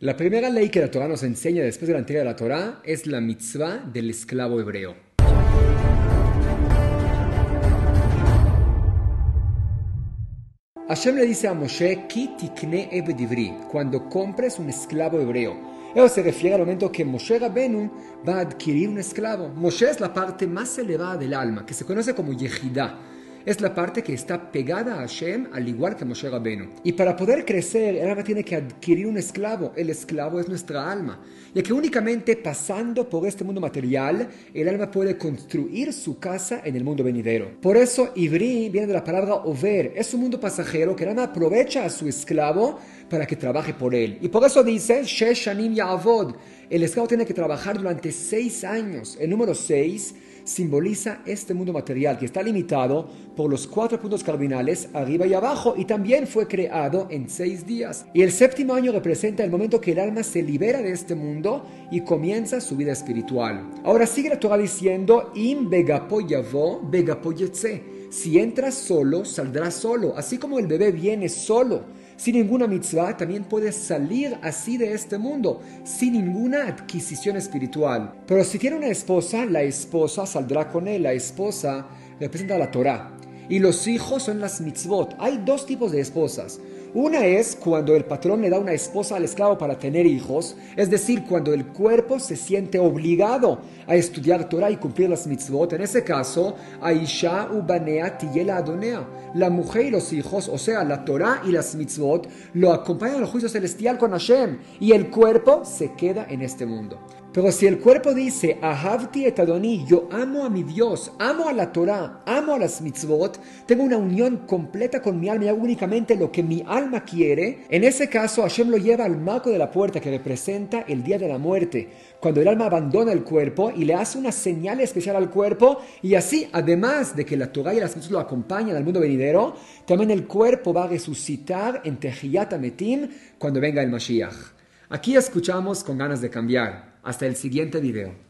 La primera ley que la Torah nos enseña después de la entrega de la Torah es la mitzvah del esclavo hebreo. Hashem le dice a Moshe, Ki tikne ebedivri, cuando compres un esclavo hebreo. Eso se refiere al momento que Moshe Rabenu va a adquirir un esclavo. Moshe es la parte más elevada del alma, que se conoce como Yehidah es la parte que está pegada a Hashem, al igual que Moshe Rabenu. Y para poder crecer, el alma tiene que adquirir un esclavo. El esclavo es nuestra alma. Ya que únicamente pasando por este mundo material, el alma puede construir su casa en el mundo venidero. Por eso, Ivri viene de la palabra over. Es un mundo pasajero que el alma aprovecha a su esclavo para que trabaje por él. Y por eso dice, Sheshanim Ya'avod. El esclavo tiene que trabajar durante seis años. El número seis simboliza este mundo material que está limitado por los cuatro puntos cardinales arriba y abajo y también fue creado en seis días. Y el séptimo año representa el momento que el alma se libera de este mundo y comienza su vida espiritual. Ahora sigue la Torah diciendo, Im Si entras solo, saldrás solo, así como el bebé viene solo sin ninguna mitzvah, también puedes salir así de este mundo, sin ninguna adquisición espiritual. Pero si tiene una esposa, la esposa saldrá con él. La esposa representa la Torah. Y los hijos son las mitzvot. Hay dos tipos de esposas. Una es cuando el patrón le da una esposa al esclavo para tener hijos, es decir, cuando el cuerpo se siente obligado a estudiar Torah y cumplir las mitzvot. En ese caso, Aisha ubanea tiyela adonea. La mujer y los hijos, o sea, la Torah y las mitzvot, lo acompañan al juicio celestial con Hashem y el cuerpo se queda en este mundo. Pero si el cuerpo dice, Ahavti et Adoni, yo amo a mi Dios, amo a la Torah, amo a las mitzvot, tengo una unión completa con mi alma y hago únicamente lo que mi alma quiere, en ese caso Hashem lo lleva al marco de la puerta que representa el día de la muerte, cuando el alma abandona el cuerpo y le hace una señal especial al cuerpo, y así, además de que la Torah y las mitzvot lo acompañan al mundo venidero, también el cuerpo va a resucitar en Tehiyat Ametim cuando venga el Mashiach. Aquí escuchamos con ganas de cambiar. Hasta el siguiente video.